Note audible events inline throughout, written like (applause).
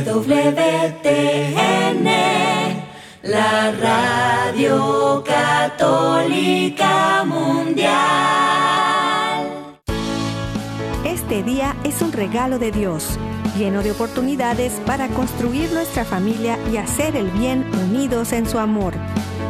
EWTN, la radio católica mundial. Este día es un regalo de Dios, lleno de oportunidades para construir nuestra familia y hacer el bien unidos en su amor.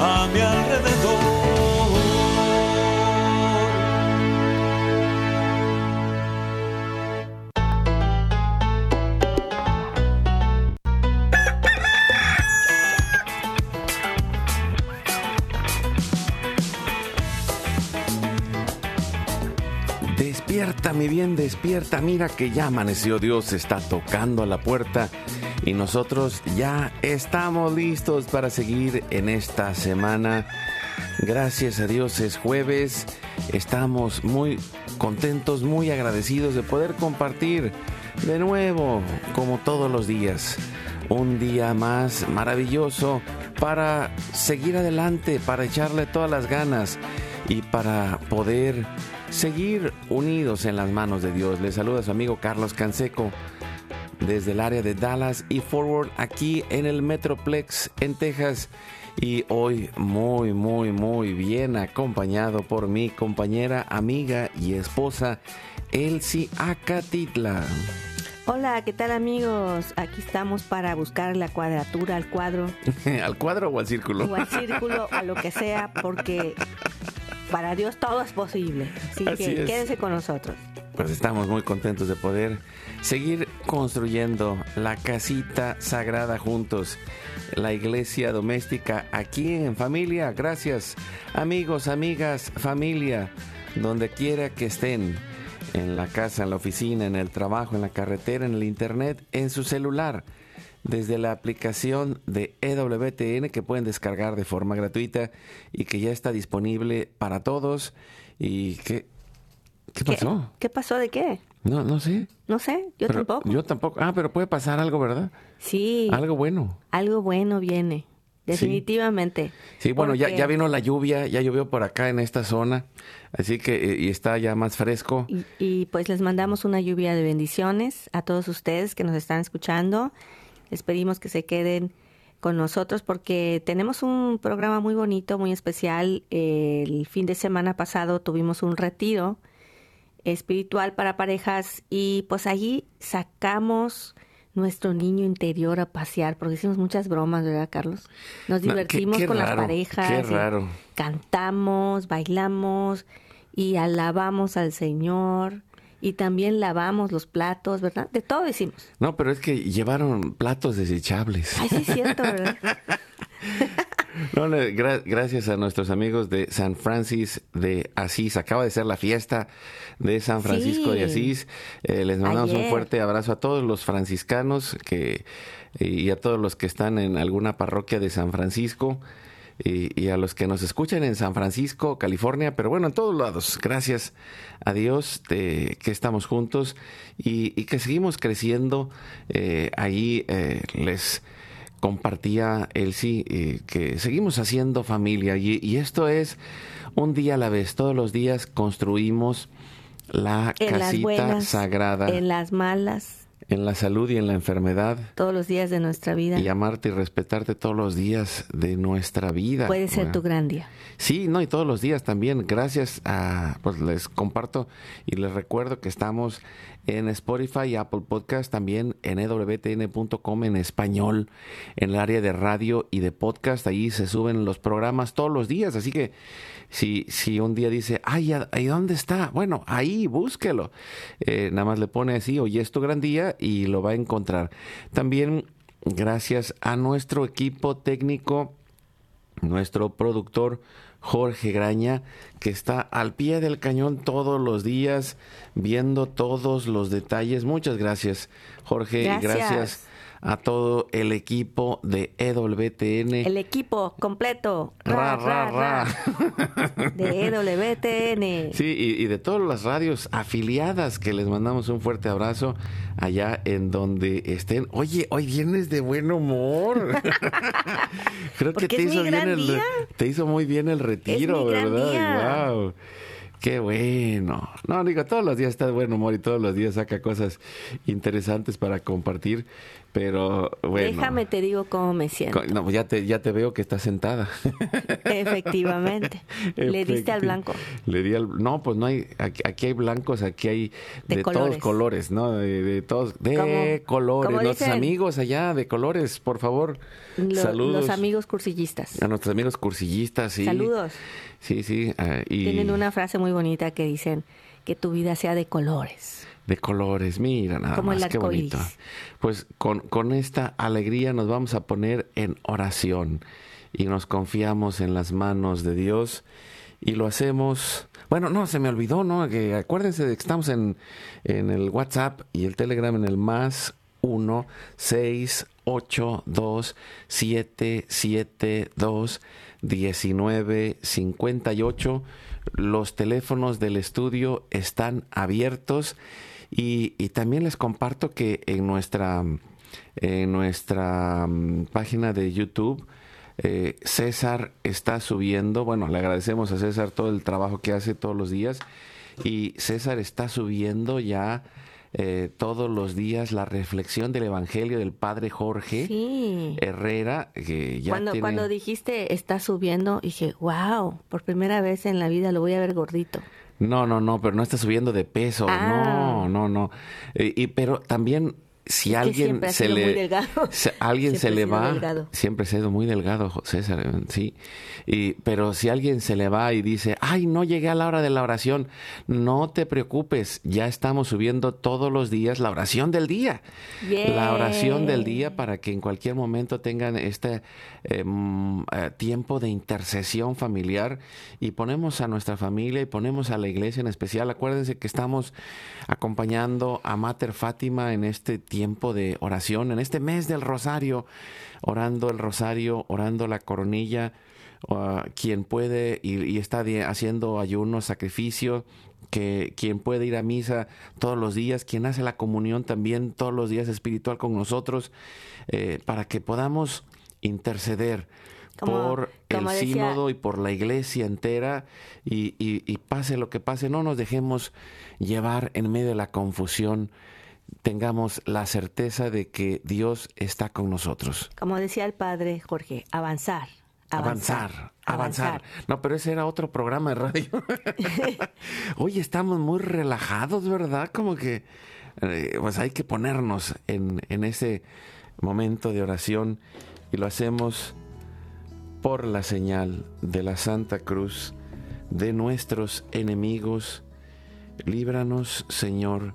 a mi alrededor. Despierta, mi bien, despierta. Mira que ya amaneció Dios, está tocando a la puerta y nosotros ya estamos listos para seguir en esta semana. Gracias a Dios es jueves. Estamos muy contentos, muy agradecidos de poder compartir de nuevo, como todos los días, un día más maravilloso para seguir adelante, para echarle todas las ganas y para poder seguir unidos en las manos de Dios. Les saluda su amigo Carlos Canseco desde el área de Dallas y Forward aquí en el Metroplex en Texas. Y hoy muy, muy, muy bien acompañado por mi compañera, amiga y esposa Elsie Acatitla. Hola, ¿qué tal amigos? Aquí estamos para buscar la cuadratura al cuadro (laughs) ¿Al cuadro o al círculo? o al círculo, a lo que sea, porque para Dios todo es posible. Así, Así que es. quédense con nosotros. Pues estamos muy contentos de poder seguir construyendo la casita sagrada juntos, la iglesia doméstica aquí en familia. Gracias amigos, amigas, familia, donde quiera que estén, en la casa, en la oficina, en el trabajo, en la carretera, en el internet, en su celular, desde la aplicación de EWTN que pueden descargar de forma gratuita y que ya está disponible para todos. ¿Y qué, qué pasó? ¿Qué pasó de qué? No, no sé. No sé, yo Pero tampoco. Yo tampoco. Ah, pero puede pasar algo, ¿verdad? Sí, Algo bueno. algo bueno viene. Definitivamente. Sí, bueno, ya, Porque- ya vino la lluvia, ya llovió por acá en esta zona, así que eh, y está ya más fresco. Y, y, pues les mandamos una lluvia de bendiciones a todos ustedes que nos están escuchando. Les pedimos que se queden con nosotros porque tenemos un programa muy bonito, muy especial. El fin de semana pasado tuvimos un retiro espiritual para parejas y pues allí sacamos nuestro niño interior a pasear porque hicimos muchas bromas, ¿verdad, Carlos? Nos No, qué- divertimos qué con las parejas. qué raro. Cantamos, bailamos y alabamos al Señor y también lavamos los platos, ¿verdad? De todo hicimos. No, pero es que llevaron platos desechables. Ay, sí es cierto, ¿verdad? (laughs) No, no, gra- gracias a nuestros amigos de San Francis de Asís. Acaba de ser la fiesta de San Francisco Sí. de Asís. Eh, les mandamos un fuerte abrazo a todos los franciscanos que, y a todos los que están en alguna parroquia de San Francisco. Y, y a los que nos escuchan en San Francisco, California, pero bueno, en todos lados. Gracias a Dios de que estamos juntos y, y que seguimos creciendo. Eh, ahí eh, les compartía Elsie eh, que seguimos haciendo familia y, y esto es un día a la vez. Todos los días construimos la En casita buenas, sagrada en las malas, en la salud y en la enfermedad. todos los días de nuestra vida. Y amarte y respetarte todos los días de nuestra vida. Puede ser tu gran día. Sí, no, y todos los días también. Gracias a, pues les comparto y les recuerdo que estamos en Spotify y Apple Podcast, también en ewtn.com en español, en el área de radio y de podcast. Ahí se suben los programas todos los días. Así que si, si un día dice, ay, ¿ahí dónde está? Bueno, ahí búsquelo. Eh, nada más le pone así, hoy es tu gran día y lo va a encontrar. También gracias a nuestro equipo técnico nuestro productor Jorge Graña, que está al pie del cañón todos los días, viendo todos los detalles. Muchas gracias, Jorge, Gracias. y gracias a todo el equipo de EWTN. El equipo completo. Ra, ra, ra. De EWTN. (laughs) Sí, y, y de todas las radios afiliadas que les mandamos un fuerte abrazo allá en donde estén. Oye, hoy vienes de buen humor. (laughs) Creo que te hizo bien el día. te hizo muy bien el retiro, ¿verdad? Wow. Qué bueno. No, digo, todos los días está de buen humor y todos los días saca cosas interesantes para compartir, pero bueno. Déjame te digo cómo me siento. No, ya te, ya te veo que estás sentada. (laughs) Efectivamente. Le diste al blanco. Le di al no, pues no hay aquí, aquí hay blancos, aquí hay De de, todos colores. ¿no? De, de todos de colores. como Nuestros dicen- amigos allá de colores, por favor. Lo- saludos Los amigos cursillistas. a nuestros amigos cursillistas, sí. Saludos. Sí, sí, ah, y Tienen una frase muy bonita que dicen que tu vida sea de colores. De colores, mira nada Como más, qué bonito. Pues con, con esta alegría nos vamos a poner en oración y nos confiamos en las manos de Dios y lo hacemos. Bueno, no, se me olvidó, ¿no? Que acuérdense de que estamos en, en el WhatsApp y el Telegram en el más 1 6 8 2 7 7 2 19 58. Los teléfonos del estudio están abiertos y, y también les comparto que en nuestra, en nuestra mm, página de YouTube, eh, César está subiendo, bueno, le agradecemos a César todo el trabajo que hace todos los días y César está subiendo ya eh, todos los días la reflexión del Evangelio del Padre Jorge Sí. Herrera, que ya cuando, tiene... cuando dijiste está subiendo, dije, wow, por primera vez en la vida lo voy a ver gordito. No, no, no, pero no está subiendo de peso. Ah. No, no, no. Eh, y pero también si alguien ha se le se- alguien se le ha va delgado. siempre ha sido muy delgado César, sí. Y pero si alguien se le va y dice, "Ay, no llegué a la hora de la oración." No te preocupes, ya estamos subiendo todos los días la oración del día. La oración del día para que en cualquier momento tengan este eh, mm, eh, tiempo de intercesión familiar y ponemos a nuestra familia y ponemos a la iglesia en especial. Acuérdense que estamos acompañando a Mater Fátima en este tiempo de oración, en este mes del rosario, orando el rosario, orando la coronilla. uh, quien puede y, y está haciendo ayuno, sacrificio, que quien puede ir a misa todos los días, quien hace la comunión también todos los días espiritual con nosotros, eh, para que podamos interceder Como- por el decía- sínodo y por la iglesia entera y, y- y pase lo que pase, no nos dejemos llevar en medio de la confusión, tengamos la certeza de que Dios está con nosotros. Como decía el padre Jorge, avanzar. Avanzar, avanzar. No, pero ese era otro programa de radio. (laughs) Oye, estamos muy relajados, ¿verdad? Como que eh, pues hay que ponernos en, en ese momento de oración y lo hacemos por la señal de la Santa Cruz de nuestros enemigos. Líbranos, Señor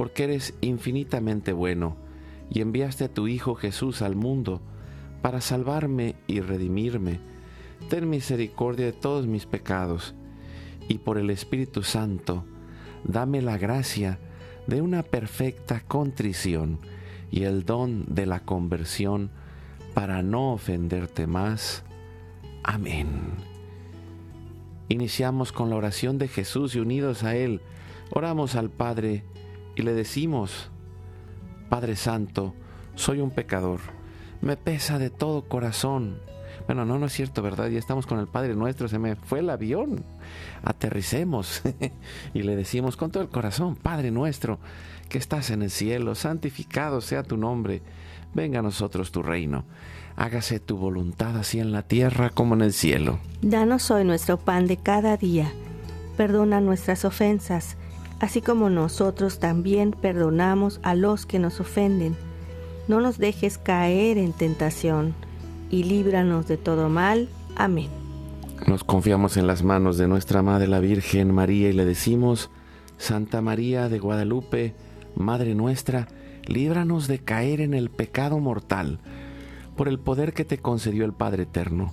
porque eres infinitamente bueno y enviaste a tu Hijo Jesús al mundo para salvarme y redimirme. Ten misericordia de todos mis pecados y por el Espíritu Santo, dame la gracia de una perfecta contrición y el don de la conversión para no ofenderte más. Amén. Iniciamos con la oración de Jesús y unidos a Él, oramos al Padre y le decimos, Padre Santo, soy un pecador, me pesa de todo corazón. Bueno, no, no es cierto, ¿verdad? Ya estamos con el Padre nuestro, se me fue el avión. Aterricemos (laughs) y le decimos con todo el corazón, Padre nuestro, que estás en el cielo, santificado sea tu nombre, venga a nosotros tu reino, hágase tu voluntad así en la tierra como en el cielo. Danos hoy nuestro pan de cada día. perdona nuestras ofensas, así como nosotros también perdonamos a los que nos ofenden. No nos dejes caer en tentación, y líbranos de todo mal. Amén. Nos confiamos en las manos de nuestra Madre la Virgen María y le decimos, Santa María de Guadalupe, Madre nuestra, líbranos de caer en el pecado mortal, por el poder que te concedió el Padre Eterno.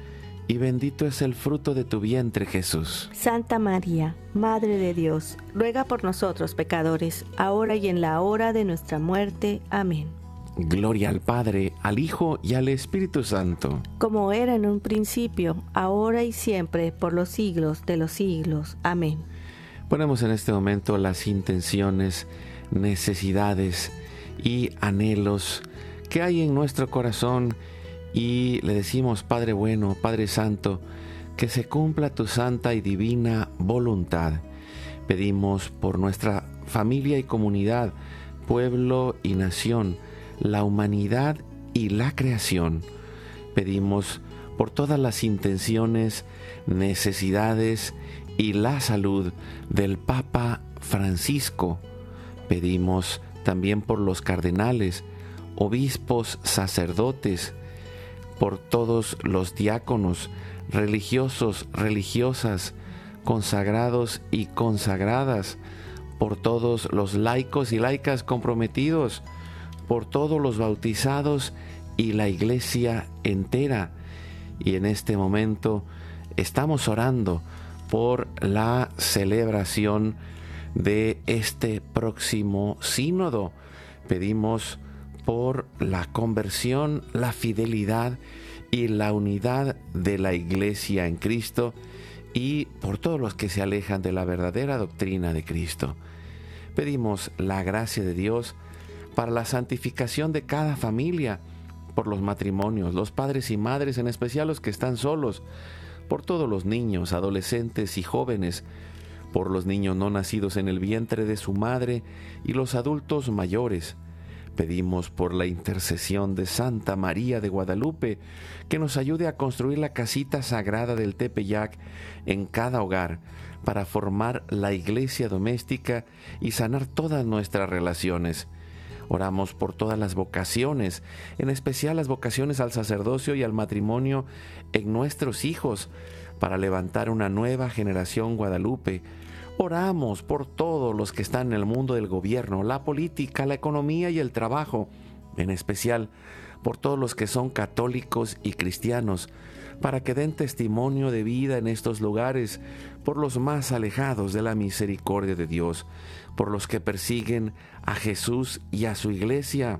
y bendito es el fruto de tu vientre Jesús. Santa María, Madre de Dios, ruega por nosotros pecadores, ahora y en la hora de nuestra muerte. Amén. Gloria al Padre, al Hijo y al Espíritu Santo. Como era en un principio, ahora y siempre, por los siglos de los siglos. Amén. Ponemos en este momento las intenciones, necesidades y anhelos que hay en nuestro corazón y le decimos, Padre bueno, Padre Santo, que se cumpla tu santa y divina voluntad. Pedimos por nuestra familia y comunidad, pueblo y nación, la humanidad y la creación. Pedimos por todas las intenciones, necesidades y la salud del Papa Francisco. Pedimos también por los cardenales, obispos, sacerdotes, por todos los diáconos, religiosos, religiosas, consagrados y consagradas, por todos los laicos y laicas comprometidos, por todos los bautizados y la iglesia entera. Y en este momento estamos orando por la celebración de este próximo sínodo. Pedimos por la conversión, la fidelidad y la unidad de la iglesia en Cristo y por todos los que se alejan de la verdadera doctrina de Cristo. Pedimos la gracia de Dios para la santificación de cada familia, por los matrimonios, los padres y madres, en especial los que están solos, por todos los niños, adolescentes y jóvenes, por los niños no nacidos en el vientre de su madre y los adultos mayores, Pedimos por la intercesión de Santa María de Guadalupe que nos ayude a construir la casita sagrada del Tepeyac en cada hogar para formar la iglesia doméstica y sanar todas nuestras relaciones. Oramos por todas las vocaciones, en especial las vocaciones al sacerdocio y al matrimonio en nuestros hijos, para levantar una nueva generación guadalupe Oramos por todos los que están en el mundo del gobierno, la política, la economía y el trabajo, en especial por todos los que son católicos y cristianos, para que den testimonio de vida en estos lugares, por los más alejados de la misericordia de Dios, por los que persiguen a Jesús y a su iglesia,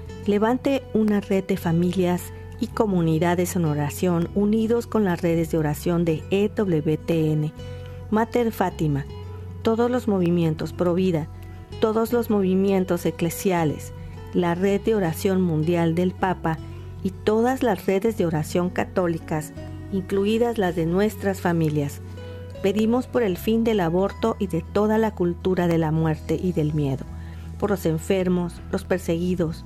levante una red de familias y comunidades en oración unidos con las redes de oración de EWTN, Mater Fátima, todos los movimientos pro vida, todos los movimientos eclesiales, la red de oración mundial del Papa y todas las redes de oración católicas, incluidas las de nuestras familias. Pedimos por el fin del aborto y de toda la cultura de la muerte y del miedo, por los enfermos, los perseguidos,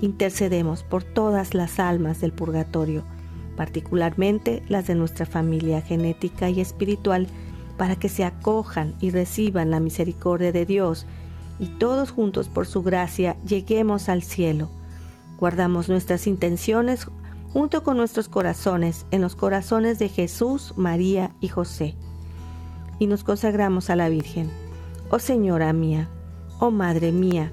Intercedemos por todas las almas del purgatorio, particularmente las de nuestra familia genética y espiritual, para que se acojan y reciban la misericordia de Dios y todos juntos por su gracia lleguemos al cielo. Guardamos nuestras intenciones junto con nuestros corazones en los corazones de Jesús, María y José. Y nos consagramos a la Virgen. Oh Señora mía, oh Madre mía,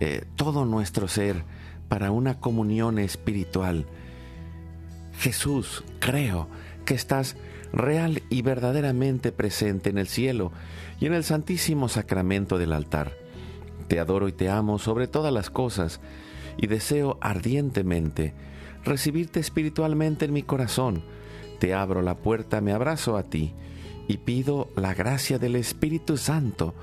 eh, todo nuestro ser para una comunión espiritual. Jesús, creo que estás real y verdaderamente presente en el cielo y en el santísimo sacramento del altar. Te adoro y te amo sobre todas las cosas y deseo ardientemente recibirte espiritualmente en mi corazón. Te abro la puerta, me abrazo a ti y pido la gracia del Espíritu Santo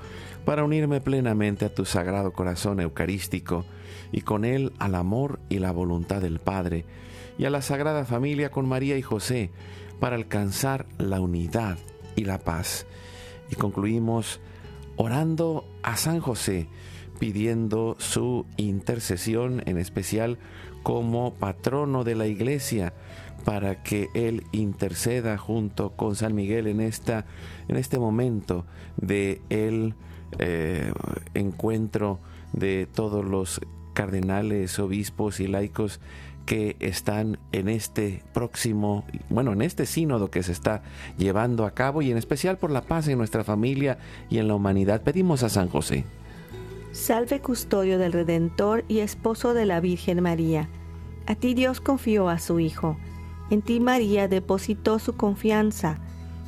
para unirme plenamente a tu sagrado corazón eucarístico y con él al amor y la voluntad del Padre y a la Sagrada Familia con María y José para alcanzar la unidad y la paz. Y concluimos orando a San José, pidiendo su intercesión en especial como patrono de la iglesia para que él interceda junto con San Miguel en esta en este momento de el eh, encuentro de todos los cardenales, obispos y laicos que están en este próximo, bueno, en este sínodo que se está llevando a cabo y en especial por la paz en nuestra familia y en la humanidad. Pedimos a San José. Salve custodio del Redentor y esposo de la Virgen María. A ti Dios confió a su Hijo. En ti María depositó su confianza.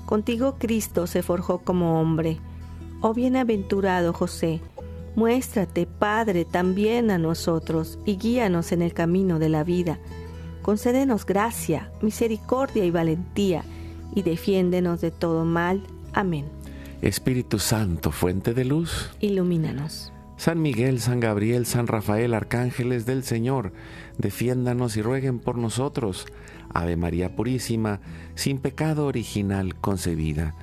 Contigo Cristo se forjó como hombre. Oh bienaventurado José, Muéstrate, Padre, también a nosotros y guíanos en el camino de la vida. Concédenos gracia, misericordia y valentía y defiéndenos de todo mal. Amén. Espíritu Santo, fuente de luz, ilumínanos. San Miguel, San Gabriel, San Rafael, arcángeles del Señor, defiéndanos y rueguen por nosotros. Ave María Purísima, sin pecado original concebida.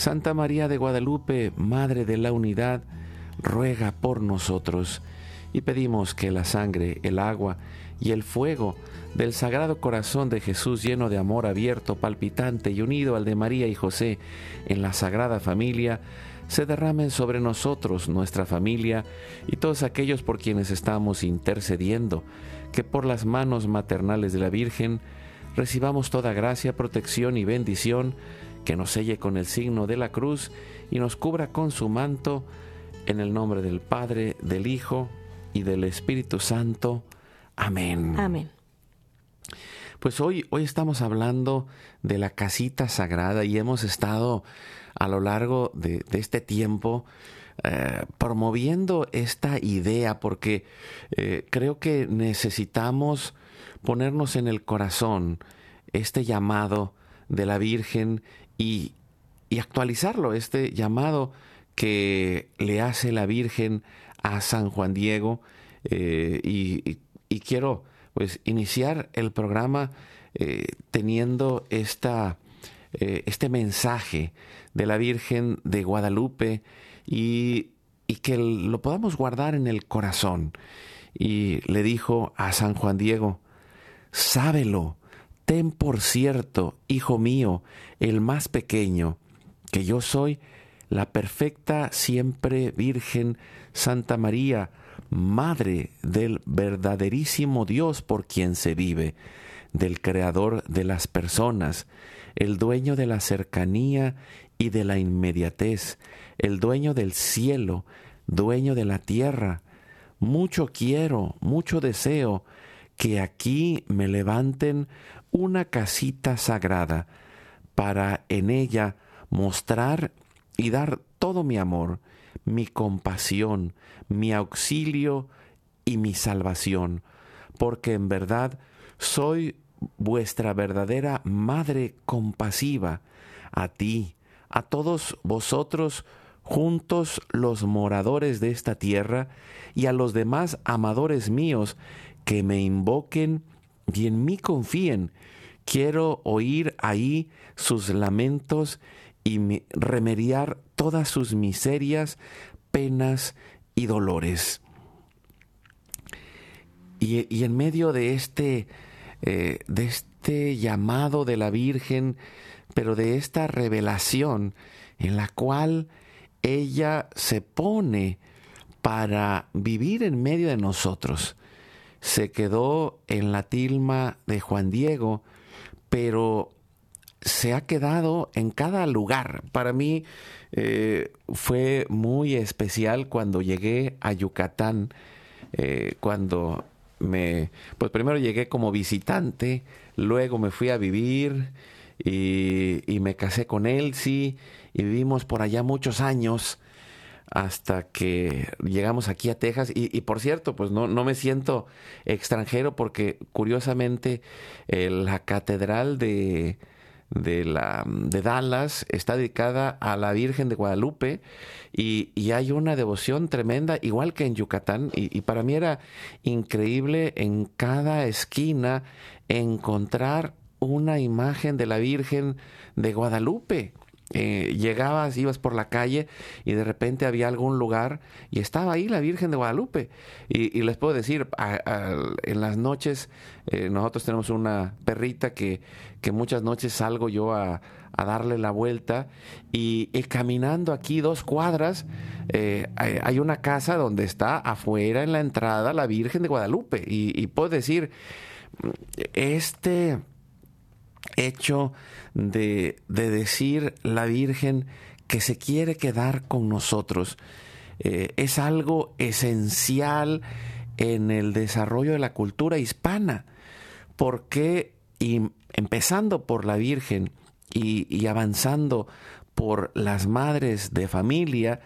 Santa María de Guadalupe, Madre de la Unidad, ruega por nosotros y pedimos que la sangre, el agua y el fuego del Sagrado Corazón de Jesús lleno de amor abierto, palpitante y unido al de María y José en la Sagrada Familia, se derramen sobre nosotros, nuestra familia y todos aquellos por quienes estamos intercediendo, que por las manos maternales de la Virgen recibamos toda gracia, protección y bendición, que nos selle con el signo de la cruz y nos cubra con su manto, en el nombre del Padre, del Hijo y del Espíritu Santo. Amén. Amén. Pues hoy, hoy estamos hablando de la casita sagrada y hemos estado a lo largo de, este tiempo eh, promoviendo esta idea porque eh, creo que necesitamos ponernos en el corazón este llamado de la Virgen y, actualizarlo, este llamado que le hace la Virgen a San Juan Diego eh, y, quiero pues iniciar el programa eh, teniendo esta, eh, este mensaje de la Virgen de Guadalupe y que lo podamos guardar en el corazón. Y le dijo a San Juan Diego, sábelo, ten por cierto, hijo mío, el más pequeño, que yo soy la perfecta siempre Virgen Santa María, Madre del verdaderísimo Dios por quien se vive. del creador de las personas, el dueño de la cercanía y de la inmediatez, el dueño del cielo, dueño de la tierra. Mucho quiero, mucho deseo que aquí me levanten una casita sagrada para en ella mostrar y dar todo mi amor, mi compasión, mi auxilio y mi salvación, porque en verdad soy vuestra verdadera Madre compasiva, a ti, a todos vosotros, juntos los moradores de esta tierra, y a los demás amadores míos que me invoquen y en mí confíen. Quiero oír ahí sus lamentos y remediar todas sus miserias, penas y dolores. Y, en medio de este, eh, de este llamado de la Virgen, pero de esta revelación en la cual ella se pone para vivir en medio de nosotros. Se quedó en la tilma de Juan Diego, pero se ha quedado en cada lugar. Para mí eh, fue muy especial cuando llegué a Yucatán, eh, cuando me, pues primero llegué como visitante, luego me fui a vivir y, y me casé con Elsie y vivimos por allá muchos años hasta que llegamos aquí a Texas. Y, por cierto, pues no, no, me siento extranjero porque curiosamente eh, la catedral de, de, la, de Dallas está dedicada a la Virgen de Guadalupe y, y hay una devoción tremenda, igual que en Yucatán. Y, y para mí era increíble en cada esquina encontrar una imagen de la Virgen de Guadalupe. Eh, llegabas, ibas por la calle y de repente había algún lugar y estaba ahí la Virgen de Guadalupe. Y, les puedo decir, en las noches eh, nosotros tenemos una perrita que, que muchas noches salgo yo a, darle la vuelta y, caminando aquí dos cuadras eh, hay, una casa donde está afuera en la entrada la Virgen de Guadalupe. Y puedo decir, este hecho de, decir la Virgen que se quiere quedar con nosotros. Eh, es algo esencial en el desarrollo de la cultura hispana, porque empezando por la Virgen y, avanzando por las madres de familia,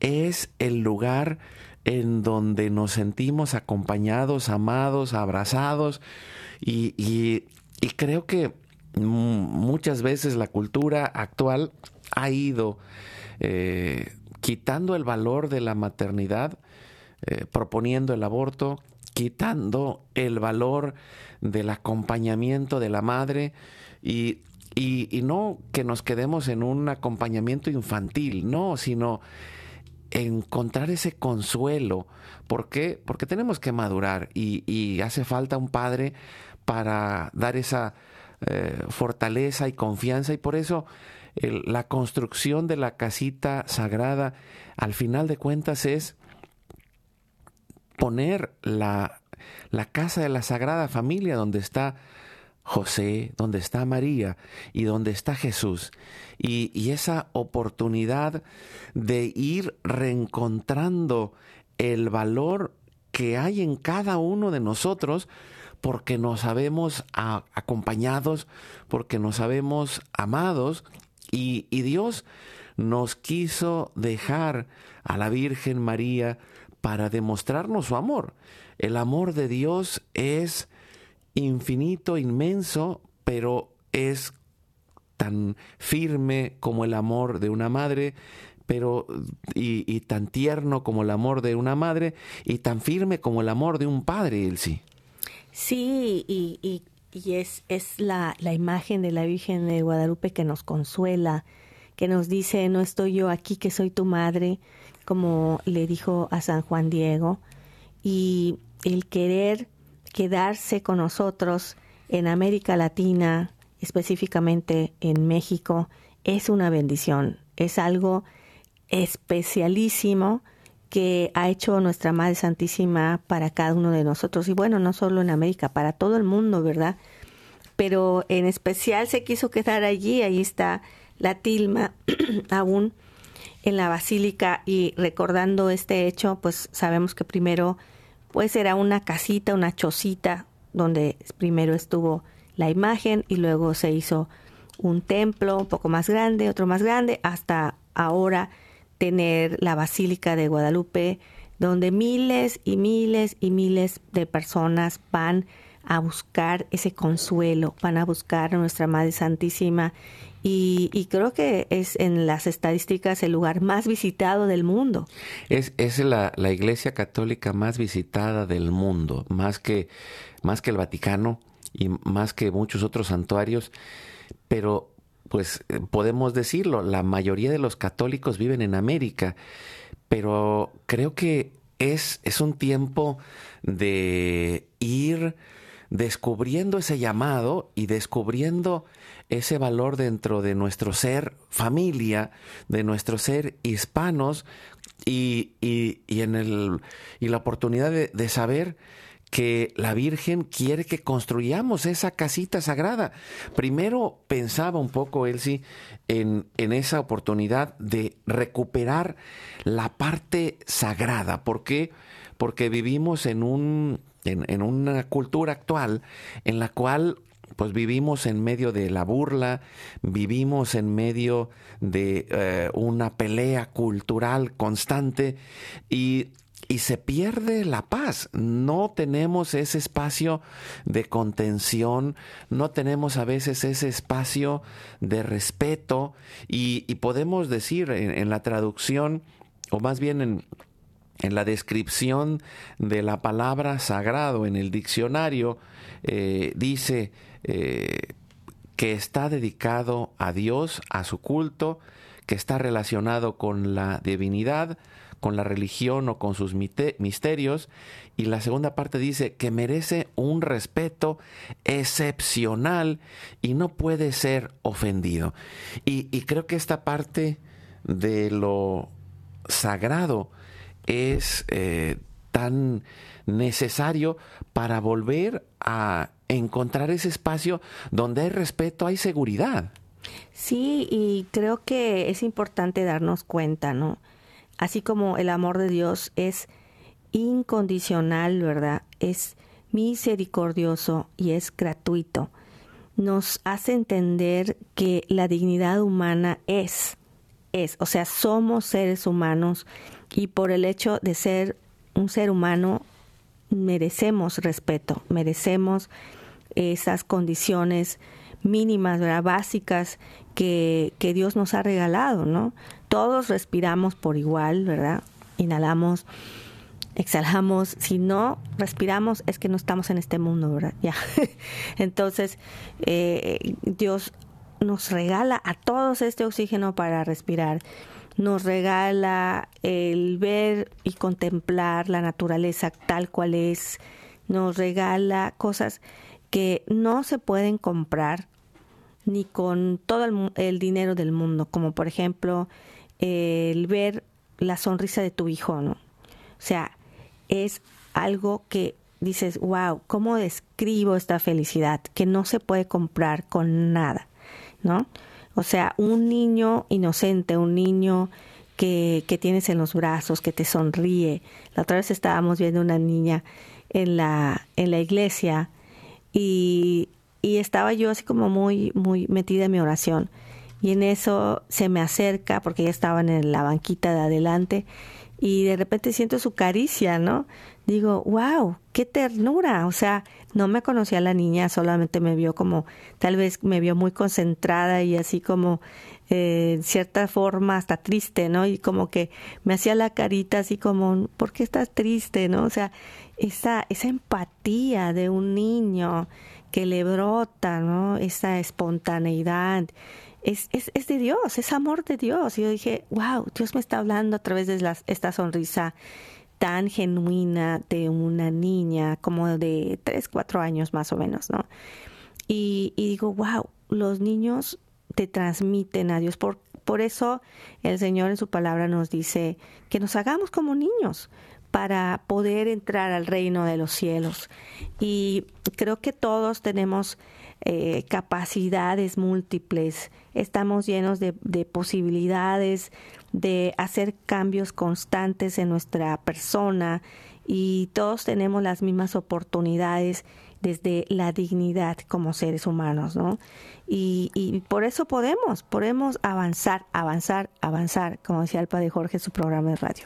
es el lugar en donde nos sentimos acompañados, amados, abrazados, y, y creo que muchas veces la cultura actual ha ido eh, quitando el valor de la maternidad, eh, proponiendo el aborto, quitando el valor del acompañamiento de la madre y, y, no que nos quedemos en un acompañamiento infantil, no, sino encontrar ese consuelo. ¿Por qué? Porque tenemos que madurar y hace falta un padre para dar esa eh, fortaleza y confianza y por eso la construcción de la casita sagrada al final de cuentas es poner la, la casa de la Sagrada Familia donde está José, donde está María y donde está Jesús. Y, y, esa oportunidad de ir reencontrando el valor que hay en cada uno de nosotros porque nos sabemos acompañados, porque nos sabemos amados y, Dios nos quiso dejar a la Virgen María para demostrarnos su amor. El amor de Dios es infinito, inmenso, pero es tan firme como el amor de una madre, pero y, tan tierno como el amor de una madre, y tan firme como el amor de un padre, Elsie. Sí, y, y, y es, es la, la imagen de la Virgen de Guadalupe que nos consuela, que nos dice, no estoy yo aquí, que soy tu madre, como le dijo a San Juan Diego, y el querer quedarse con nosotros en América Latina, específicamente en México, es una bendición, es algo especialísimo que ha hecho nuestra Madre Santísima para cada uno de nosotros. Y bueno, no solo en América, para todo el mundo, ¿verdad? pero en especial se quiso quedar allí, ahí está la tilma (clears throat) aún en la basílica y recordando este hecho, pues sabemos que primero pues era una casita, una chocita donde primero estuvo la imagen y luego se hizo un templo un poco más grande, otro más grande, hasta ahora tener la Basílica de Guadalupe, donde miles y miles y miles de personas van a buscar ese consuelo, van a buscar a nuestra Madre Santísima y, creo que es en las estadísticas el lugar más visitado del mundo. Es, es la, la, iglesia católica más visitada del mundo, más que, más que el Vaticano y más que muchos otros santuarios, pero pues eh, podemos decirlo, la mayoría de los católicos viven en América, pero creo que es, es un tiempo de ir descubriendo ese llamado y descubriendo ese valor dentro de nuestro ser familia, de nuestro ser hispanos y, y, en el, y la oportunidad de, de saber que la Virgen quiere que construyamos esa casita sagrada. Primero pensaba un poco, Elsie, en, en esa oportunidad de recuperar la parte sagrada. ¿Por qué? Porque vivimos en un en, una cultura actual en la cual pues vivimos en medio de la burla, vivimos en medio de eh, una pelea cultural constante y, y, se pierde la paz. No tenemos ese espacio de contención, no tenemos a veces ese espacio de respeto y, podemos decir en la traducción, o más bien en, en la descripción de la palabra sagrado en el diccionario eh, dice eh, que está dedicado a Dios, a su culto, que está relacionado con la divinidad, con la religión o con sus misterios. Y la segunda parte dice que merece un respeto excepcional y no puede ser ofendido. Y, creo que esta parte de lo sagrado es eh, tan necesario para volver a encontrar ese espacio donde hay respeto, hay seguridad. Sí, y creo que es importante darnos cuenta, ¿no? Así como el amor de Dios es incondicional, ¿verdad? Es misericordioso y es gratuito. Nos hace entender que la dignidad humana es, es, o sea, somos seres humanos y por el hecho de ser un ser humano merecemos respeto, merecemos esas condiciones mínimas, básicas que, que, Dios nos ha regalado, ¿no? Todos respiramos por igual, ¿verdad? Inhalamos, exhalamos. Si no respiramos es que no estamos en este mundo, ¿verdad? Ya. (laughs) Entonces, eh, Dios nos regala a todos este oxígeno para respirar nos regala el ver y contemplar la naturaleza tal cual es, nos regala cosas que no se pueden comprar ni con todo el, dinero del mundo, como por ejemplo el ver la sonrisa de tu hijo, ¿no? O sea, es algo que dices, wow, ¿cómo describo esta felicidad? Que no se puede comprar con nada, ¿no? O sea, un niño inocente, un niño que, que tienes en los brazos, que te sonríe. La otra vez estábamos viendo una niña en la, en la iglesia y, y estaba yo así como muy, muy metida en mi oración. Y en eso se me acerca, porque ella estaba en la banquita de adelante, y de repente siento su caricia, ¿no? Digo, wow, qué ternura. O sea, no me conocía la niña, solamente me vio como, tal vez me vio muy concentrada y así como, eh, cierta forma, hasta triste, ¿no? Y como que me hacía la carita así como, ¿por qué estás triste, no? O sea, esa, esa empatía de un niño que le brota, ¿no? Esa espontaneidad. Es, es, es, de Dios, es amor de Dios. Y yo dije, wow, Dios me está hablando a través de esta sonrisa tan genuina de una niña como de 3, 4 años más o menos, ¿no? Y, digo, wow, los niños te transmiten a Dios. Por, por eso el Señor en su palabra nos dice que nos hagamos como niños para poder entrar al reino de los cielos. Y creo que todos tenemos eh, capacidades múltiples, estamos llenos de, de posibilidades de hacer cambios constantes en nuestra persona y todos tenemos las mismas oportunidades desde la dignidad como seres humanos, ¿no? Y, y, por eso podemos, podemos avanzar, avanzar, avanzar, como decía el padre Jorge en su programa de radio.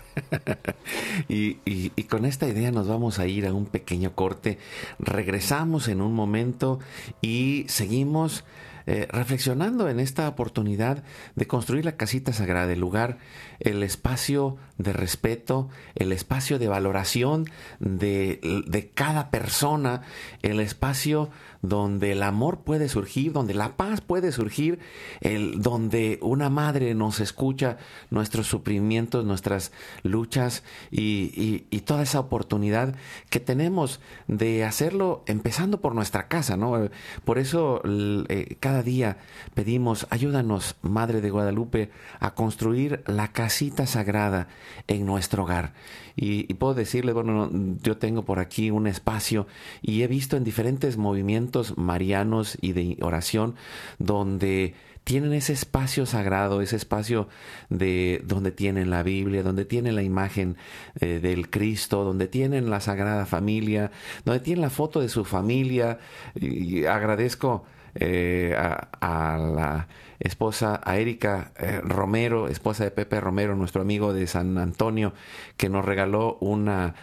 (laughs) y, y, y, con esta idea nos vamos a ir a un pequeño corte, regresamos en un momento y seguimos eh, reflexionando en esta oportunidad de construir la casita sagrada, el lugar, el espacio de respeto, el espacio de valoración de, de cada persona, el espacio donde el amor puede surgir, donde la paz puede surgir, el, donde una madre nos escucha nuestros sufrimientos, nuestras luchas y, toda esa oportunidad que tenemos de hacerlo empezando por nuestra casa, ¿no? Por eso eh, cada día pedimos, ayúdanos, Madre de Guadalupe, a construir la casita sagrada en nuestro hogar. Y, puedo decirles, bueno, yo tengo por aquí un espacio y he visto en diferentes movimientos marianos y de oración donde tienen ese espacio sagrado, ese espacio de donde tienen la Biblia, donde tienen la imagen eh, del Cristo, donde tienen la Sagrada Familia, donde tienen la foto de su familia. Y agradezco eh, a la esposa, a Erika eh, Romero, esposa de Pepe Romero, nuestro amigo de San Antonio, que nos regaló una,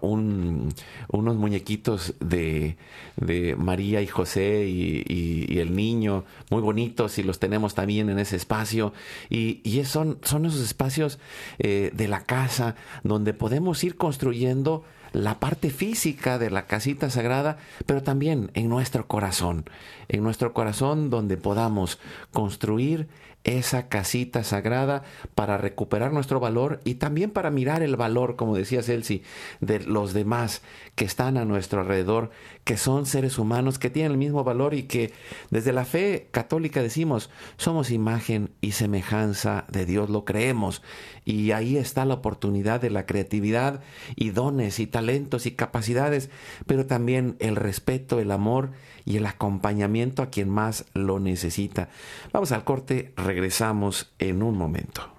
un, unos muñequitos de, de, María y José y, y, y, el niño, muy bonitos, y los tenemos también en ese espacio. Y, y son, son esos espacios eh, de la casa donde podemos ir construyendo la parte física de la casita sagrada, pero también en nuestro corazón, en nuestro corazón donde podamos construir esa casita sagrada para recuperar nuestro valor y también para mirar el valor, como decía Celsi, de los demás que están a nuestro alrededor, que son seres humanos, que tienen el mismo valor y que desde la fe católica decimos, somos imagen y semejanza de Dios, lo creemos. Y ahí está la oportunidad de la creatividad y dones y talentos y capacidades, pero también el respeto, el amor y el acompañamiento a quien más lo necesita. Vamos al corte, regresamos en un momento.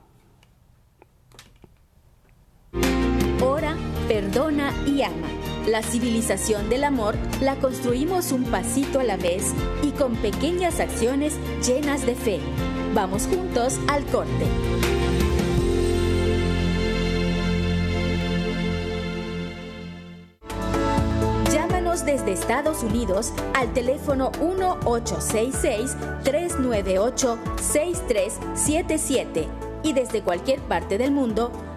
Ora, perdona y ama. La civilización del amor la construimos un pasito a la vez y con pequeñas acciones llenas de fe. Vamos juntos al corte. desde Estados Unidos al teléfono 1866-398-6377 y desde cualquier parte del mundo,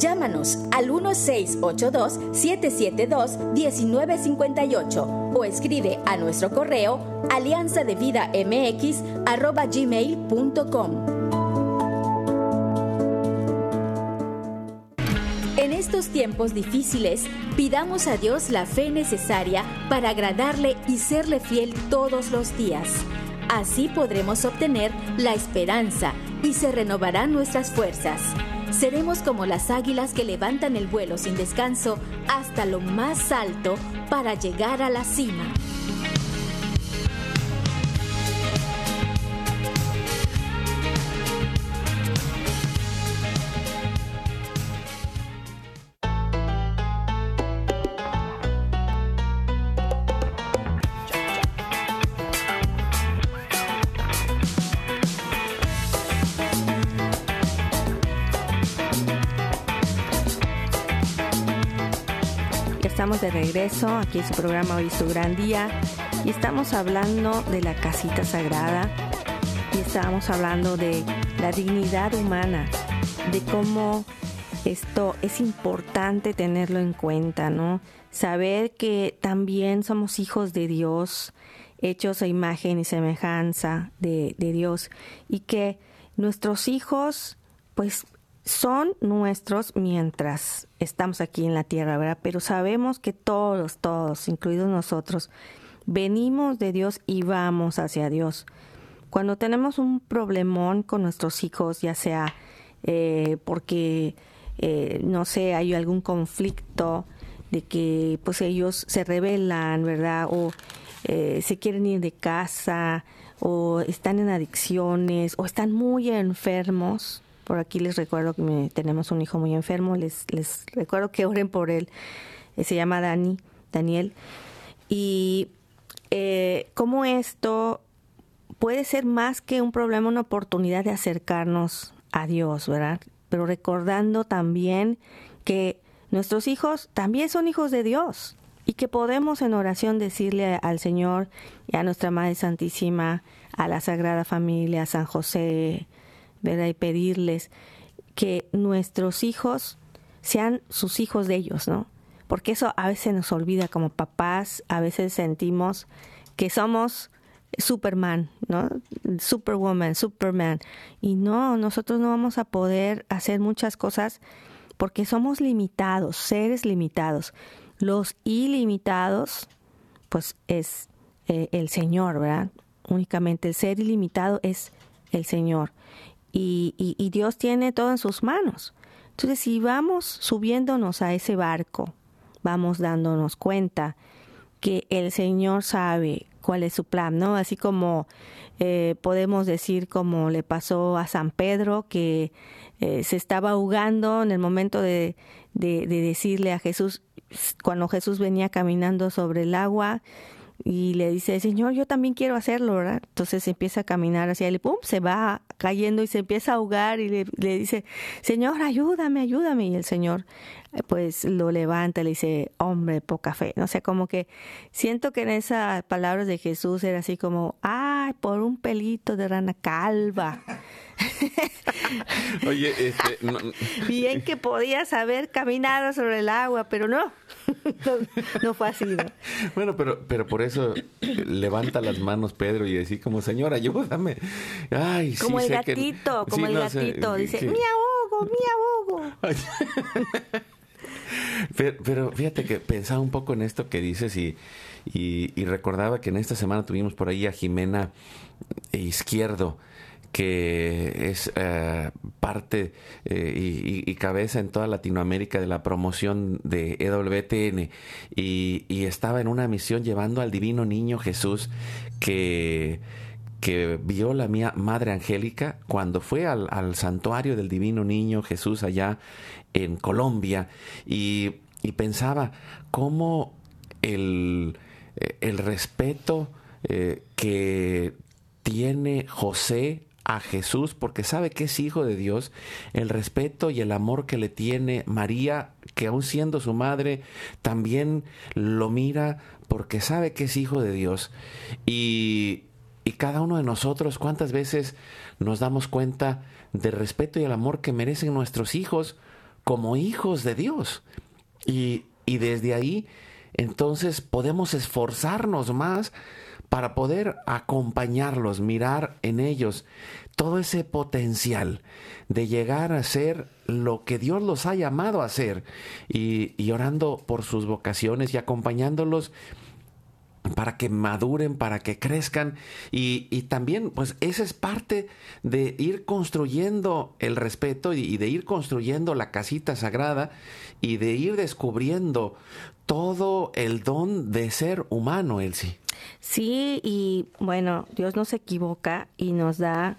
Llámanos al 1682-772-1958 o escribe a nuestro correo alianza de vida mx gmail.com. En estos tiempos difíciles, pidamos a Dios la fe necesaria para agradarle y serle fiel todos los días. Así podremos obtener la esperanza y se renovarán nuestras fuerzas. Seremos como las águilas que levantan el vuelo sin descanso hasta lo más alto para llegar a la cima. Regreso. Aquí en su programa Hoy su gran día. Y estamos hablando de la casita sagrada. Y estábamos hablando de la dignidad humana, de cómo esto es importante tenerlo en cuenta, ¿no? Saber que también somos hijos de Dios, hechos a imagen y semejanza de, de Dios. Y que nuestros hijos pues son nuestros mientras estamos aquí en la tierra, ¿verdad? Pero sabemos que todos, todos, incluidos nosotros, venimos de Dios y vamos hacia Dios. Cuando tenemos un problemón con nuestros hijos, ya sea eh, porque, eh, no sé, hay algún conflicto de que pues ellos se rebelan, ¿verdad? O eh, se quieren ir de casa, o están en adicciones, o están muy enfermos, por aquí les recuerdo que tenemos un hijo muy enfermo, les, les recuerdo que oren por él. Eh, se llama Dani, Daniel. Y eh, cómo esto puede ser más que un problema, una oportunidad de acercarnos a Dios, ¿verdad? Pero recordando también que nuestros hijos también son hijos de Dios y que podemos en oración decirle al Señor y a nuestra Madre Santísima, a la Sagrada Familia, a San José, ¿verdad? Y pedirles que nuestros hijos sean sus hijos de ellos, ¿no? Porque eso a veces nos olvida como papás, a veces sentimos que somos Superman, ¿no? Superwoman, Superman. Y no, nosotros no vamos a poder hacer muchas cosas porque somos limitados, seres limitados. Los ilimitados, pues es eh, el Señor, ¿verdad? Únicamente el ser ilimitado es el Señor y, Dios tiene todo en sus manos. Entonces, si vamos subiéndonos a ese barco, vamos dándonos cuenta que el Señor sabe cuál es su plan, ¿no? Así como eh, podemos decir como le pasó a San Pedro, que eh, se estaba ahogando en el momento de, de, decirle a Jesús, cuando Jesús venía caminando sobre el agua, y le dice, Señor, yo también quiero hacerlo, ¿verdad? Entonces empieza a caminar hacia él y pum, se va cayendo y se empieza a ahogar y le, dice, Señor, ayúdame, ayúdame. Y el Señor eh, pues lo levanta y le dice, hombre, poca fe. No sé, como que siento que en esas palabras de Jesús era así como, ay, por un pelito de rana calva. (laughs) Oye, este, bien que podías haber caminado sobre el agua, pero no, (laughs) no, fue así. (laughs) Bueno, pero, pero por eso levanta las manos Pedro y decir como, Señor, ayúdame. Ay, como el gatito, como el gatito, dice, mi ahogo, mi ahogo. (laughs) Pero, fíjate que pensaba un poco en esto que dices y, y recordaba que en esta semana tuvimos por ahí a Jimena Izquierdo que es eh, parte eh, y, cabeza en toda Latinoamérica de la promoción de EWTN y, y, estaba en una misión llevando al divino niño Jesús que, que vio la mía Madre Angélica cuando fue al, santuario del divino niño Jesús allá en Colombia y, y pensaba cómo el, el respeto eh, que tiene José a Jesús porque sabe que es hijo de Dios, el respeto y el amor que le tiene María, que aun siendo su madre, también lo mira porque sabe que es hijo de Dios. Y, y cada uno de nosotros, ¿cuántas veces nos damos cuenta del respeto y el amor que merecen nuestros hijos como hijos de Dios? Y, y desde ahí, entonces podemos esforzarnos más para poder acompañarlos, mirar en ellos todo ese potencial de llegar a ser lo que Dios los ha llamado a ser y, orando por sus vocaciones y acompañándolos para que maduren, para que crezcan y, también pues esa es parte de ir construyendo el respeto y, de ir construyendo la casita sagrada y de ir descubriendo todo el don de ser humano, Elsie. Sí, y bueno, Dios no se equivoca y nos da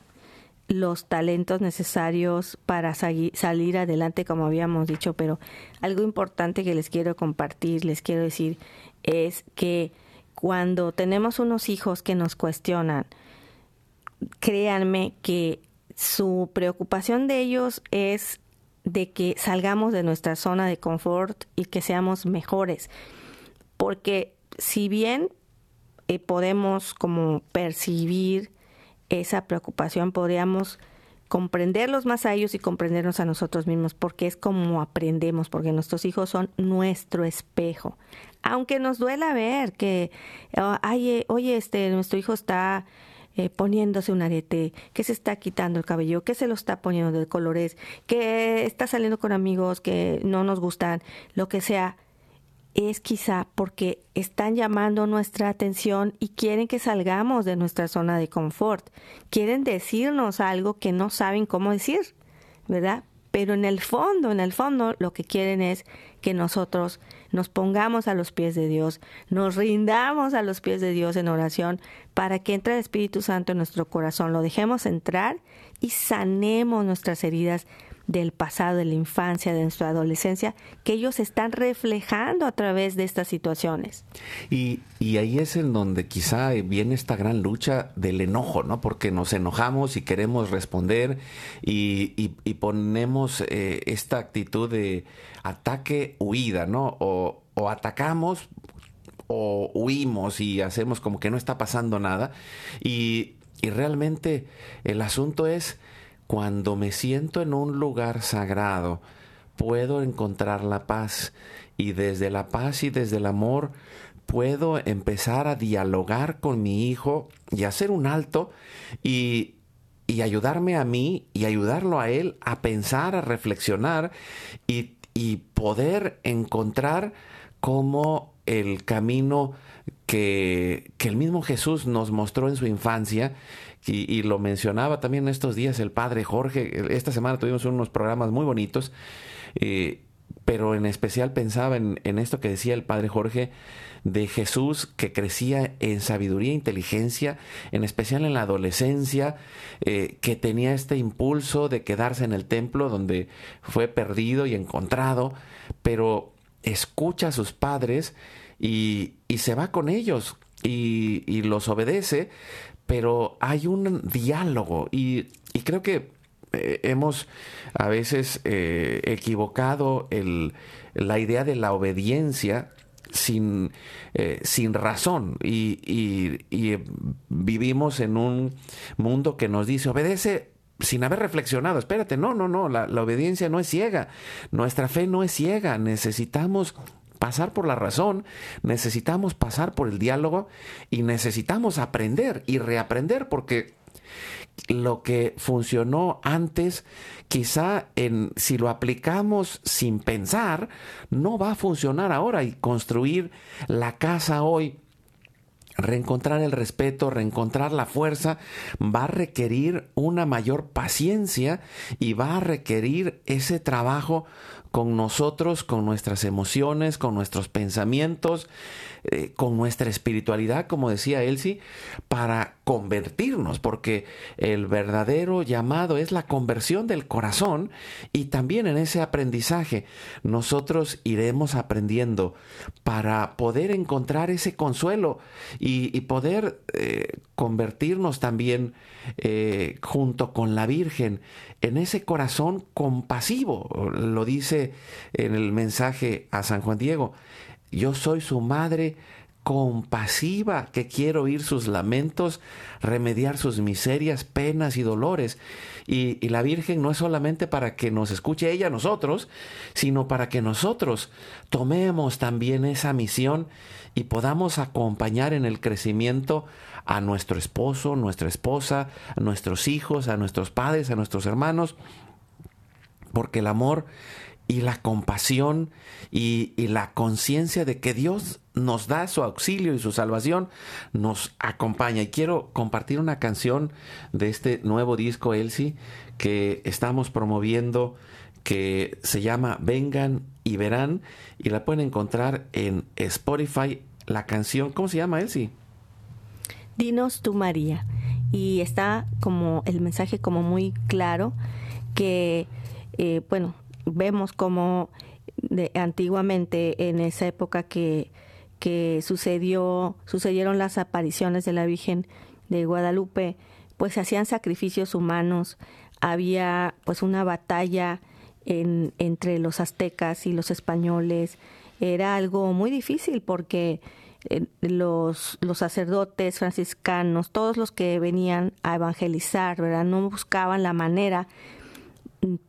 los talentos necesarios para salir adelante, como habíamos dicho, pero algo importante que les quiero compartir, les quiero decir, es que cuando tenemos unos hijos que nos cuestionan, créanme que su preocupación de ellos es de que salgamos de nuestra zona de confort y que seamos mejores. Porque si bien eh, podemos como percibir esa preocupación, podríamos comprenderlos más a ellos y comprendernos a nosotros mismos, porque es como aprendemos, porque nuestros hijos son nuestro espejo. Aunque nos duela ver que, oh, ay, eh, oye, este, nuestro hijo está eh, poniéndose un arete, que se está quitando el cabello, que se lo está poniendo de colores, que está saliendo con amigos que no nos gustan, lo que sea, es quizá porque están llamando nuestra atención y quieren que salgamos de nuestra zona de confort. Quieren decirnos algo que no saben cómo decir, ¿verdad? Pero en el fondo, en el fondo, lo que quieren es que nosotros nos pongamos a los pies de Dios, nos rindamos a los pies de Dios en oración para que entre el Espíritu Santo en nuestro corazón, lo dejemos entrar y sanemos nuestras heridas del pasado, de la infancia, de nuestra adolescencia, que ellos están reflejando a través de estas situaciones. Y, ahí es en donde quizá viene esta gran lucha del enojo, ¿no? Porque nos enojamos y queremos responder y, ponemos eh, esta actitud de ataque-huida, ¿no? O, o atacamos o huimos y hacemos como que no está pasando nada. Y, y realmente el asunto es cuando me siento en un lugar sagrado, puedo encontrar la paz. Y desde la paz y desde el amor puedo empezar a dialogar con mi hijo y hacer un alto y, y ayudarme a mí y ayudarlo a él a pensar, a reflexionar y, y poder encontrar cómo el camino que, que, el mismo Jesús nos mostró en su infancia y, lo mencionaba también estos días el padre Jorge. Esta semana tuvimos unos programas muy bonitos, eh, pero en especial pensaba en, esto que decía el padre Jorge de Jesús que crecía en sabiduría e inteligencia, en especial en la adolescencia, eh, que tenía este impulso de quedarse en el templo donde fue perdido y encontrado, pero escucha a sus padres y, se va con ellos y, y los obedece, pero hay un diálogo y, creo que eh, hemos a veces eh, equivocado el, la idea de la obediencia sin, eh, sin razón y, y, vivimos en un mundo que nos dice obedece sin haber reflexionado. Espérate, no, no, no, la, la obediencia no es ciega, nuestra fe no es ciega, necesitamos pasar por la razón, necesitamos pasar por el diálogo y necesitamos aprender y reaprender porque lo que funcionó antes, quizá en, si lo aplicamos sin pensar, no va a funcionar ahora. Y construir la casa hoy reencontrar el respeto, reencontrar la fuerza, va a requerir una mayor paciencia y va a requerir ese trabajo con nosotros, con nuestras emociones, con nuestros pensamientos, eh, con nuestra espiritualidad, como decía Elsie, para convertirnos, porque el verdadero llamado es la conversión del corazón y también en ese aprendizaje nosotros iremos aprendiendo para poder encontrar ese consuelo y, poder eh, convertirnos también eh, junto con la Virgen en ese corazón compasivo. Lo dice en el mensaje a San Juan Diego. Yo soy su madre compasiva, que quiero oír sus lamentos, remediar sus miserias, penas y dolores. Y, la Virgen no es solamente para que nos escuche ella a nosotros, sino para que nosotros tomemos también esa misión y podamos acompañar en el crecimiento a nuestro esposo, nuestra esposa, a nuestros hijos, a nuestros padres, a nuestros hermanos, porque el amor y la compasión y, la conciencia de que Dios nos da su auxilio y su salvación nos acompaña. Y quiero compartir una canción de este nuevo disco, Elsie, que estamos promoviendo, que se llama Vengan y Verán, y la pueden encontrar en Spotify. La canción, ¿cómo se llama, Elsie? Dinos tú María. Y está como el mensaje como muy claro que, eh, bueno, vemos como de, antiguamente en esa época que, que sucedió, sucedieron las apariciones de la Virgen de Guadalupe, pues se hacían sacrificios humanos, había pues una batalla en, entre los aztecas y los españoles, era algo muy difícil porque los, los sacerdotes franciscanos, todos los que venían a evangelizar, ¿verdad? No buscaban la manera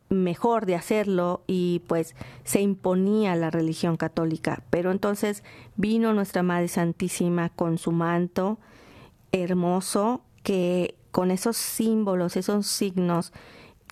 mejor de hacerlo y pues se imponía la religión católica. Pero entonces vino nuestra Madre Santísima con su manto hermoso que con esos símbolos, esos signos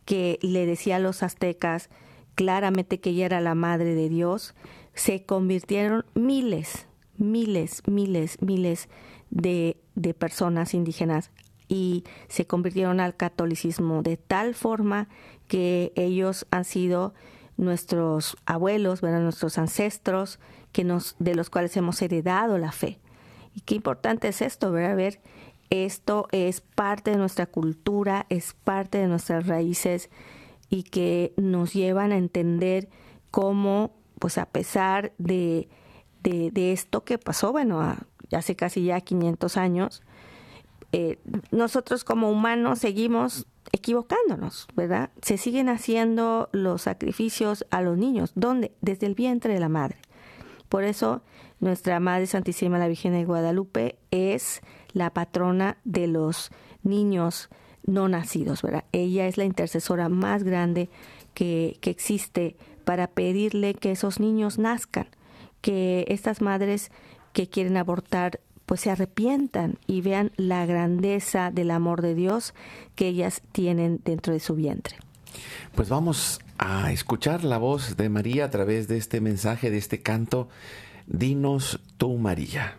que le decía a los aztecas claramente que ella era la madre de Dios, se convirtieron miles, miles, miles, miles de, de personas indígenas y se convirtieron al catolicismo de tal forma que ellos han sido nuestros abuelos, nuestros ancestros, que nos, de los cuales hemos heredado la fe. Y qué importante es esto, ¿verdad? Ver, esto es parte de nuestra cultura, es parte de nuestras raíces y que nos llevan a entender cómo, pues a pesar de, de, esto que pasó, bueno, hace casi ya 500 años, eh, nosotros como humanos seguimos equivocándonos, ¿verdad? Se siguen haciendo los sacrificios a los niños. ¿Dónde? Desde el vientre de la madre. Por eso nuestra Madre Santísima la Virgen de Guadalupe es la patrona de los niños no nacidos, ¿verdad? Ella es la intercesora más grande que, que existe para pedirle que esos niños nazcan, que estas madres que quieren abortar pues se arrepientan y vean la grandeza del amor de Dios que ellas tienen dentro de su vientre. Pues vamos a escuchar la voz de María a través de este mensaje, de este canto. Dinos tú, María.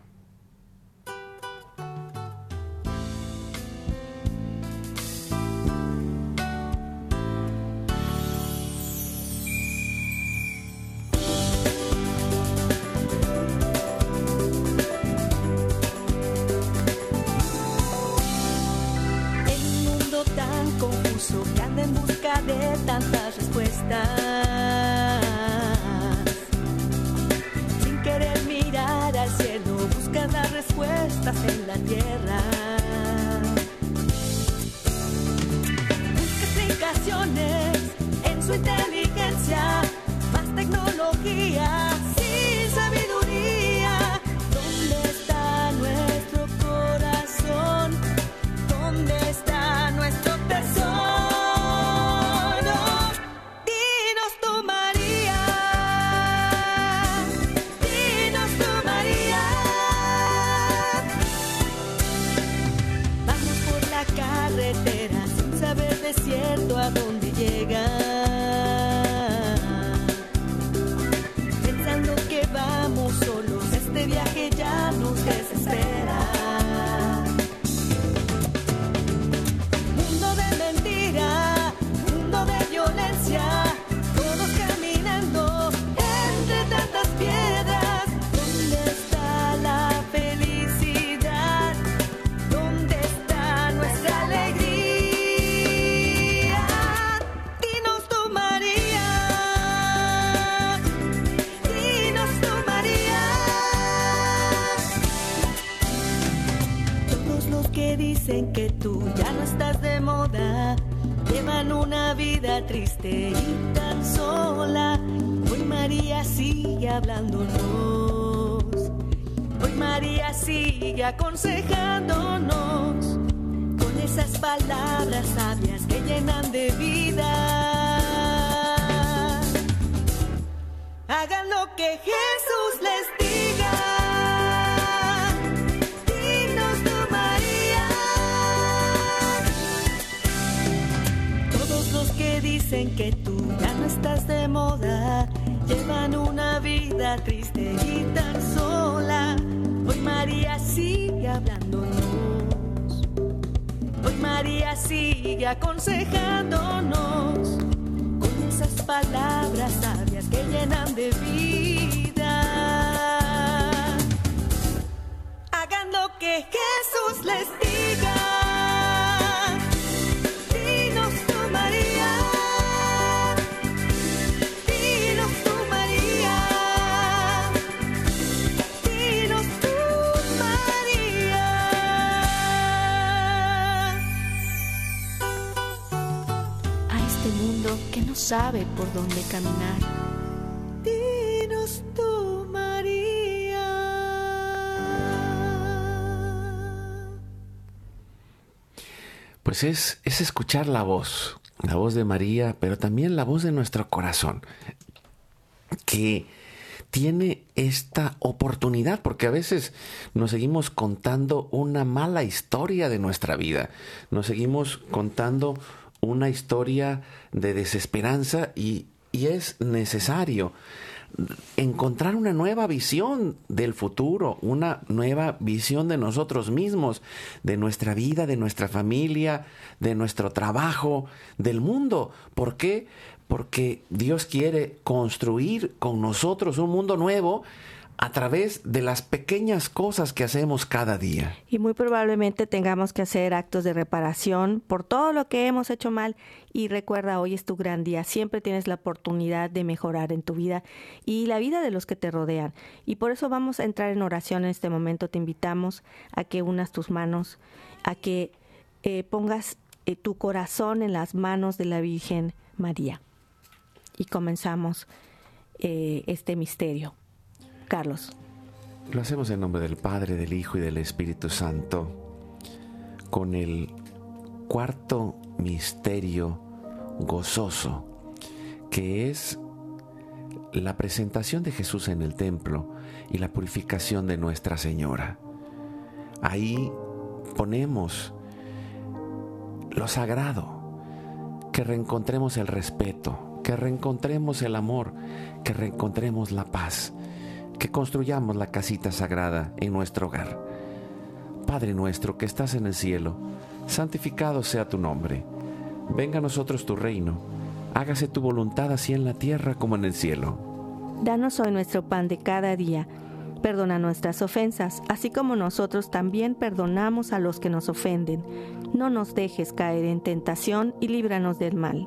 Dicen que tú ya no estás de moda, llevan una vida triste y tan sola. Hoy María sigue hablándonos, hoy María sigue aconsejándonos con esas palabras sabias que llenan de vida. Hagan lo que Jesús les diga. Sabe por dónde caminar. Dinos tú, María. Pues es, es escuchar la voz, la voz de María, pero también la voz de nuestro corazón, que tiene esta oportunidad, porque a veces nos seguimos contando una mala historia de nuestra vida, nos seguimos contando una historia de desesperanza y, y es necesario encontrar una nueva visión del futuro, una nueva visión de nosotros mismos, de nuestra vida, de nuestra familia, de nuestro trabajo, del mundo. ¿Por qué? Porque Dios quiere construir con nosotros un mundo nuevo a través de las pequeñas cosas que hacemos cada día. Y muy probablemente tengamos que hacer actos de reparación por todo lo que hemos hecho mal. Y recuerda, hoy es tu gran día. Siempre tienes la oportunidad de mejorar en tu vida y la vida de los que te rodean. Y por eso vamos a entrar en oración en este momento. Te invitamos a que unas tus manos, a que eh, pongas eh, tu corazón en las manos de la Virgen María. Y comenzamos eh, este misterio. Carlos. Lo hacemos en nombre del Padre, del Hijo y del Espíritu Santo, con el cuarto misterio gozoso, que es la presentación de Jesús en el templo y la purificación de Nuestra Señora. Ahí ponemos lo sagrado, que reencontremos el respeto, que reencontremos el amor, que reencontremos la paz que construyamos la casita sagrada en nuestro hogar. Padre nuestro que estás en el cielo, santificado sea tu nombre. Venga a nosotros tu reino. Hágase tu voluntad así en la tierra como en el cielo. Danos hoy nuestro pan de cada día. Perdona nuestras ofensas, así como nosotros también perdonamos a los que nos ofenden. No nos dejes caer en tentación y líbranos del mal.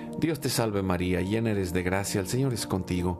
Dios te salve María, llena eres de gracia, el Señor es contigo.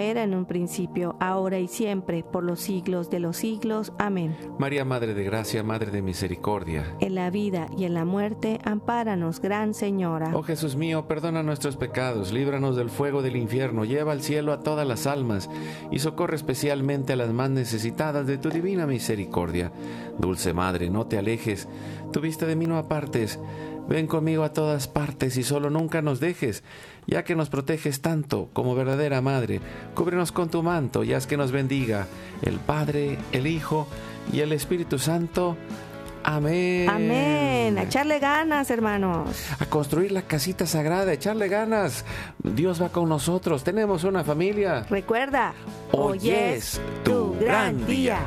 era en un principio, ahora y siempre, por los siglos de los siglos. Amén. María, Madre de Gracia, Madre de Misericordia. En la vida y en la muerte, ampáranos, Gran Señora. Oh Jesús mío, perdona nuestros pecados, líbranos del fuego del infierno, lleva al cielo a todas las almas y socorre especialmente a las más necesitadas de tu divina misericordia. Dulce Madre, no te alejes, tu vista de mí no apartes Ven conmigo a todas partes y solo nunca nos dejes, ya que nos proteges tanto como verdadera madre. Cúbrenos con tu manto y haz que nos bendiga el Padre, el Hijo y el Espíritu Santo. Amén. Amén. A echarle ganas, hermanos. A construir la casita sagrada, a echarle ganas. Dios va con nosotros. Tenemos una familia. Recuerda, Hoy es tu gran día.